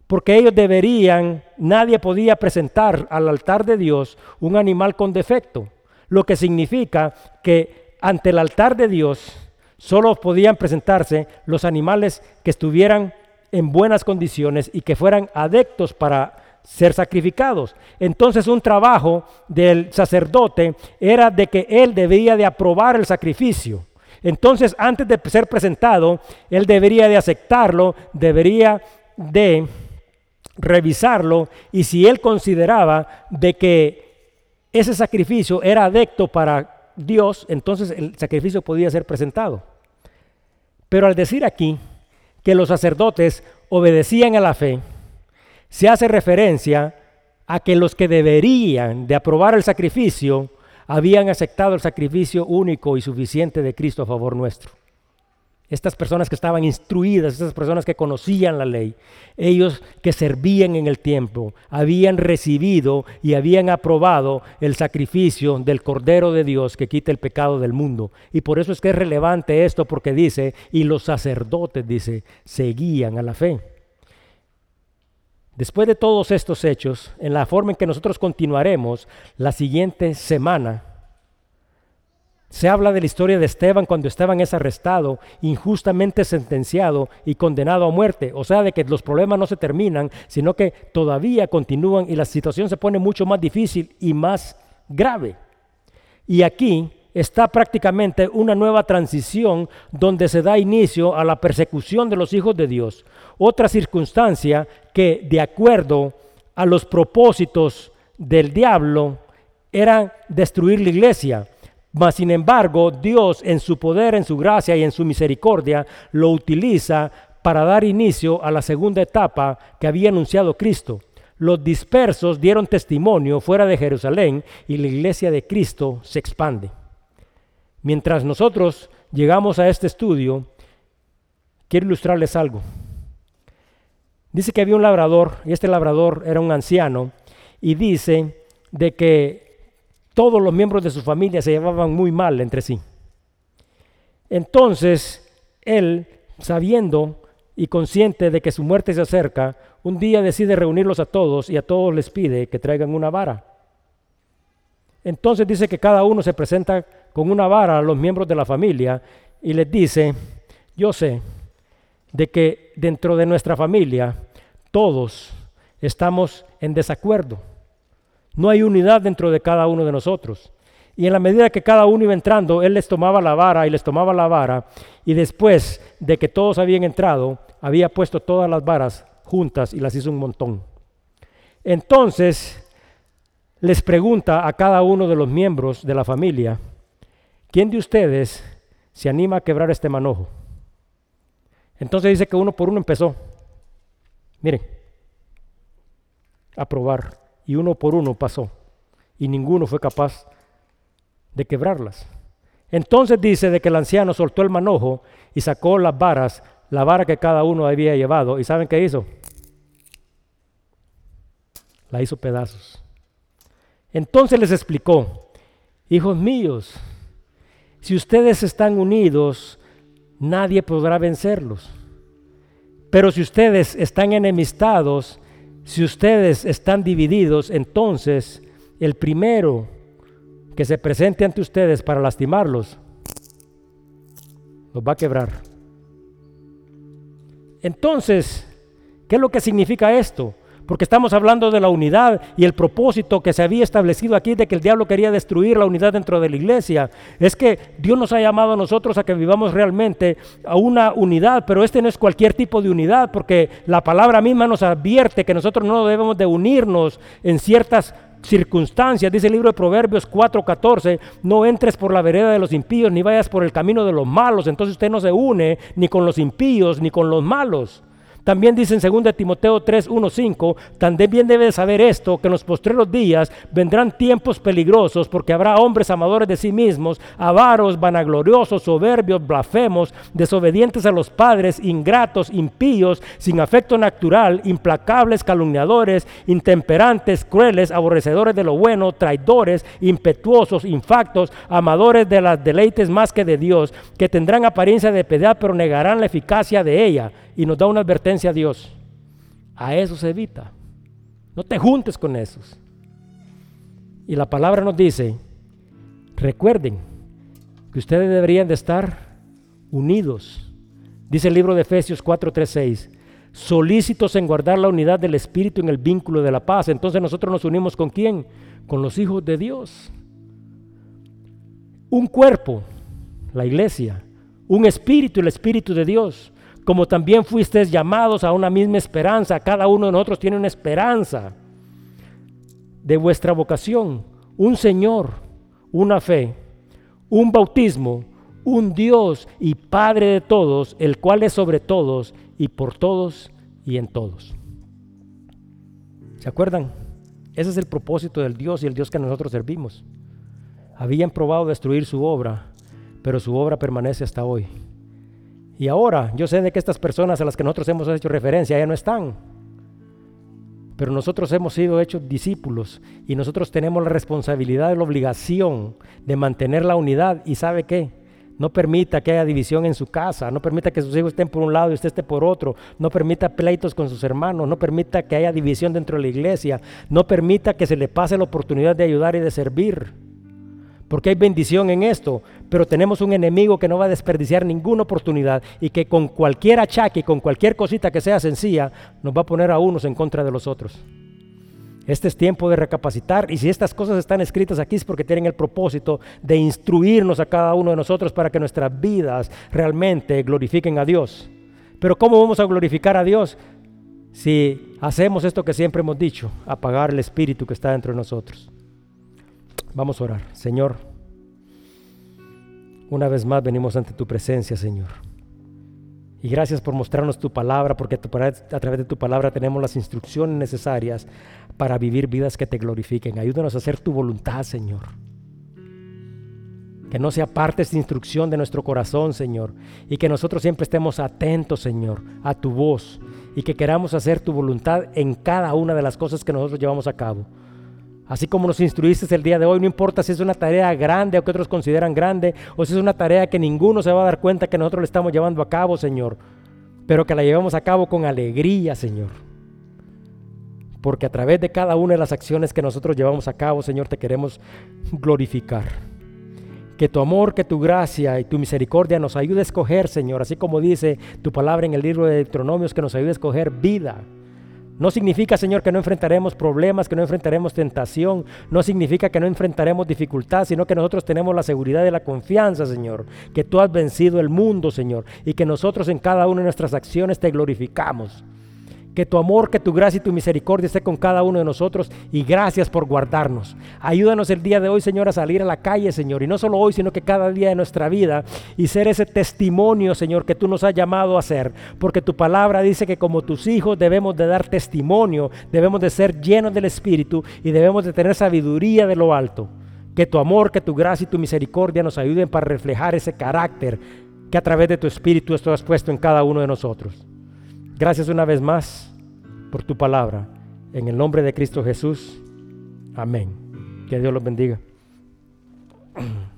Porque ellos deberían, nadie podía presentar al altar de Dios un animal con defecto, lo que significa que ante el altar de Dios solo podían presentarse los animales que estuvieran en buenas condiciones y que fueran adeptos para ser sacrificados. Entonces un trabajo del sacerdote era de que él debía de aprobar el sacrificio. Entonces antes de ser presentado, él debería de aceptarlo, debería de revisarlo y si él consideraba de que ese sacrificio era adecto para Dios, entonces el sacrificio podía ser presentado. Pero al decir aquí que los sacerdotes obedecían a la fe, se hace referencia a que los que deberían de aprobar el sacrificio habían aceptado el sacrificio único y suficiente de Cristo a favor nuestro. Estas personas que estaban instruidas, estas personas que conocían la ley, ellos que servían en el tiempo, habían recibido y habían aprobado el sacrificio del Cordero de Dios que quita el pecado del mundo. Y por eso es que es relevante esto porque dice, y los sacerdotes, dice, seguían a la fe. Después de todos estos hechos, en la forma en que nosotros continuaremos la siguiente semana, se habla de la historia de Esteban cuando Esteban es arrestado, injustamente sentenciado y condenado a muerte. O sea, de que los problemas no se terminan, sino que todavía continúan y la situación se pone mucho más difícil y más grave. Y aquí está prácticamente una nueva transición donde se da inicio a la persecución de los hijos de Dios. Otra circunstancia que, de acuerdo a los propósitos del diablo, era destruir la iglesia mas sin embargo, Dios en su poder, en su gracia y en su misericordia lo utiliza para dar inicio a la segunda etapa que había anunciado Cristo. Los dispersos dieron testimonio fuera de Jerusalén y la iglesia de Cristo se expande. Mientras nosotros llegamos a este estudio, quiero ilustrarles algo. Dice que había un labrador, y este labrador era un anciano, y dice de que todos los miembros de su familia se llevaban muy mal entre sí. Entonces, él, sabiendo y consciente de que su muerte se acerca, un día decide reunirlos a todos y a todos les pide que traigan una vara. Entonces dice que cada uno se presenta con una vara a los miembros de la familia y les dice, yo sé de que dentro de nuestra familia todos estamos en desacuerdo no hay unidad dentro de cada uno de nosotros. Y en la medida que cada uno iba entrando, Él les tomaba la vara y les tomaba la vara. Y después de que todos habían entrado, había puesto todas las varas juntas y las hizo un montón. Entonces les pregunta a cada uno de los miembros de la familia, ¿quién de ustedes se anima a quebrar este manojo? Entonces dice que uno por uno empezó. Miren, a probar y uno por uno pasó y ninguno fue capaz de quebrarlas. Entonces dice de que el anciano soltó el manojo y sacó las varas, la vara que cada uno había llevado. ¿Y saben qué hizo? La hizo pedazos. Entonces les explicó, hijos míos, si ustedes están unidos, nadie podrá vencerlos. Pero si ustedes están enemistados, si ustedes están divididos, entonces el primero que se presente ante ustedes para lastimarlos, los va a quebrar. Entonces, ¿qué es lo que significa esto? Porque estamos hablando de la unidad y el propósito que se había establecido aquí de que el diablo quería destruir la unidad dentro de la iglesia. Es que Dios nos ha llamado a nosotros a que vivamos realmente a una unidad, pero este no es cualquier tipo de unidad, porque la palabra misma nos advierte que nosotros no debemos de unirnos en ciertas circunstancias, dice el libro de Proverbios 4:14, no entres por la vereda de los impíos, ni vayas por el camino de los malos, entonces usted no se une ni con los impíos ni con los malos. También dice en 2 Timoteo 3, 1, 5, también debe saber esto, que en los postreros días vendrán tiempos peligrosos porque habrá hombres amadores de sí mismos, avaros, vanagloriosos, soberbios, blasfemos, desobedientes a los padres, ingratos, impíos, sin afecto natural, implacables, calumniadores, intemperantes, crueles, aborrecedores de lo bueno, traidores, impetuosos, infactos, amadores de las deleites más que de Dios, que tendrán apariencia de piedad pero negarán la eficacia de ella y nos da una advertencia a Dios. A eso se evita. No te juntes con esos. Y la palabra nos dice, recuerden que ustedes deberían de estar unidos. Dice el libro de Efesios 4, 3, 6. Solícitos en guardar la unidad del Espíritu en el vínculo de la paz. Entonces nosotros nos unimos con quién? Con los hijos de Dios. Un cuerpo, la iglesia. Un espíritu, el Espíritu de Dios como también fuisteis llamados a una misma esperanza. Cada uno de nosotros tiene una esperanza de vuestra vocación, un Señor, una fe, un bautismo, un Dios y Padre de todos, el cual es sobre todos y por todos y en todos. ¿Se acuerdan? Ese es el propósito del Dios y el Dios que nosotros servimos. Habían probado destruir su obra, pero su obra permanece hasta hoy. Y ahora yo sé de que estas personas a las que nosotros hemos hecho referencia ya no están. Pero nosotros hemos sido hechos discípulos y nosotros tenemos la responsabilidad y la obligación de mantener la unidad. ¿Y sabe qué? No permita que haya división en su casa, no permita que sus hijos estén por un lado y usted esté por otro, no permita pleitos con sus hermanos, no permita que haya división dentro de la iglesia, no permita que se le pase la oportunidad de ayudar y de servir porque hay bendición en esto, pero tenemos un enemigo que no va a desperdiciar ninguna oportunidad y que con cualquier achaque y con cualquier cosita que sea sencilla, nos va a poner a unos en contra de los otros. Este es tiempo de recapacitar y si estas cosas están escritas aquí es porque tienen el propósito de instruirnos a cada uno de nosotros para que nuestras vidas realmente glorifiquen a Dios. Pero ¿cómo vamos a glorificar a Dios? Si hacemos esto que siempre hemos dicho, apagar el espíritu que está dentro de nosotros. Vamos a orar. Señor, una vez más venimos ante tu presencia, Señor. Y gracias por mostrarnos tu palabra, porque a través de tu palabra tenemos las instrucciones necesarias para vivir vidas que te glorifiquen. Ayúdanos a hacer tu voluntad, Señor. Que no sea parte esta instrucción de nuestro corazón, Señor. Y que nosotros siempre estemos atentos, Señor, a tu voz. Y que queramos hacer tu voluntad en cada una de las cosas que nosotros llevamos a cabo. Así como nos instruiste el día de hoy, no importa si es una tarea grande o que otros consideran grande, o si es una tarea que ninguno se va a dar cuenta que nosotros le estamos llevando a cabo, Señor, pero que la llevamos a cabo con alegría, Señor. Porque a través de cada una de las acciones que nosotros llevamos a cabo, Señor, te queremos glorificar. Que tu amor, que tu gracia y tu misericordia nos ayude a escoger, Señor, así como dice tu palabra en el libro de Deuteronomios, que nos ayude a escoger vida no significa, Señor, que no enfrentaremos problemas, que no enfrentaremos tentación. No significa que no enfrentaremos dificultad, sino que nosotros tenemos la seguridad y la confianza, Señor, que tú has vencido el mundo, Señor, y que nosotros en cada una de nuestras acciones te glorificamos. Que tu amor, que tu gracia y tu misericordia esté con cada uno de nosotros y gracias por guardarnos. Ayúdanos el día de hoy, Señor, a salir a la calle, Señor, y no solo hoy, sino que cada día de nuestra vida y ser ese testimonio, Señor, que tú nos has llamado a ser, porque tu palabra dice que como tus hijos debemos de dar testimonio, debemos de ser llenos del Espíritu y debemos de tener sabiduría de lo alto. Que tu amor, que tu gracia y tu misericordia nos ayuden para reflejar ese carácter que a través de tu Espíritu esto has puesto en cada uno de nosotros. Gracias una vez más por tu palabra. En el nombre de Cristo Jesús. Amén. Que Dios los bendiga.